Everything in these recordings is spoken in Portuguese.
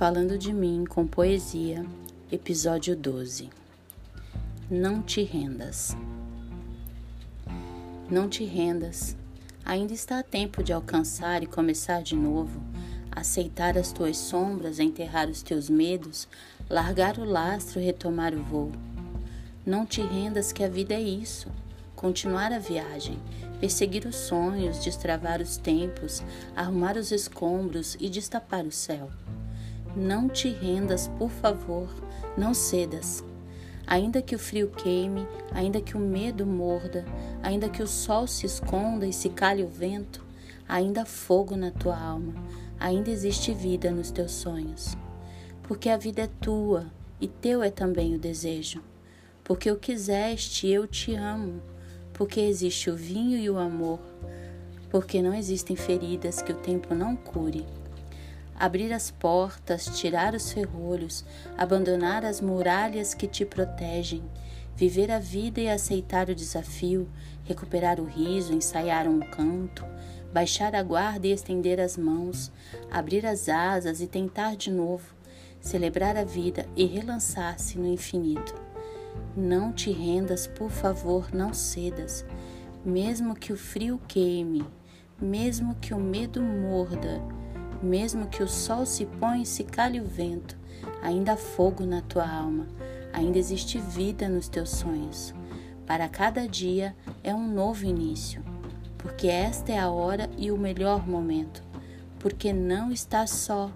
Falando de mim com poesia, episódio 12. Não te rendas. Não te rendas. Ainda está a tempo de alcançar e começar de novo, aceitar as tuas sombras, enterrar os teus medos, largar o lastro e retomar o voo. Não te rendas que a vida é isso. Continuar a viagem, perseguir os sonhos, destravar os tempos, arrumar os escombros e destapar o céu. Não te rendas, por favor, não cedas. Ainda que o frio queime, ainda que o medo morda, ainda que o sol se esconda e se calhe o vento, ainda há fogo na tua alma, ainda existe vida nos teus sonhos. Porque a vida é tua e teu é também o desejo. Porque o quiseste, eu te amo. Porque existe o vinho e o amor. Porque não existem feridas que o tempo não cure abrir as portas, tirar os ferrolhos, abandonar as muralhas que te protegem, viver a vida e aceitar o desafio, recuperar o riso, ensaiar um canto, baixar a guarda e estender as mãos, abrir as asas e tentar de novo, celebrar a vida e relançar-se no infinito. Não te rendas, por favor, não cedas, mesmo que o frio queime, mesmo que o medo morda, mesmo que o sol se ponha e se calhe o vento, ainda há fogo na tua alma, ainda existe vida nos teus sonhos. Para cada dia é um novo início, porque esta é a hora e o melhor momento, porque não estás só,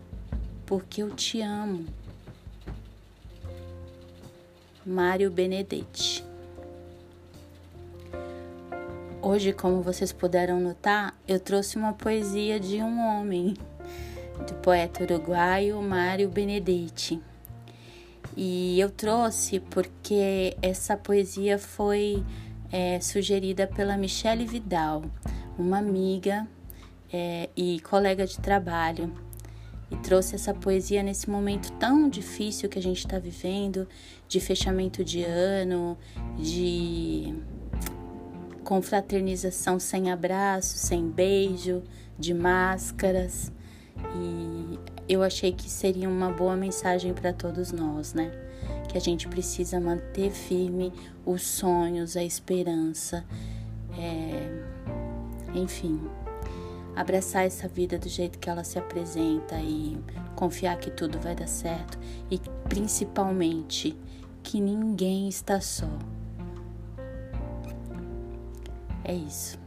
porque eu te amo. Mário Benedetti Hoje, como vocês puderam notar, eu trouxe uma poesia de um homem do poeta uruguaio Mário Benedetti. E eu trouxe porque essa poesia foi é, sugerida pela Michele Vidal, uma amiga é, e colega de trabalho, e trouxe essa poesia nesse momento tão difícil que a gente está vivendo de fechamento de ano, de confraternização sem abraço, sem beijo, de máscaras. E eu achei que seria uma boa mensagem para todos nós, né? Que a gente precisa manter firme os sonhos, a esperança, é... enfim, abraçar essa vida do jeito que ela se apresenta e confiar que tudo vai dar certo e principalmente que ninguém está só. É isso.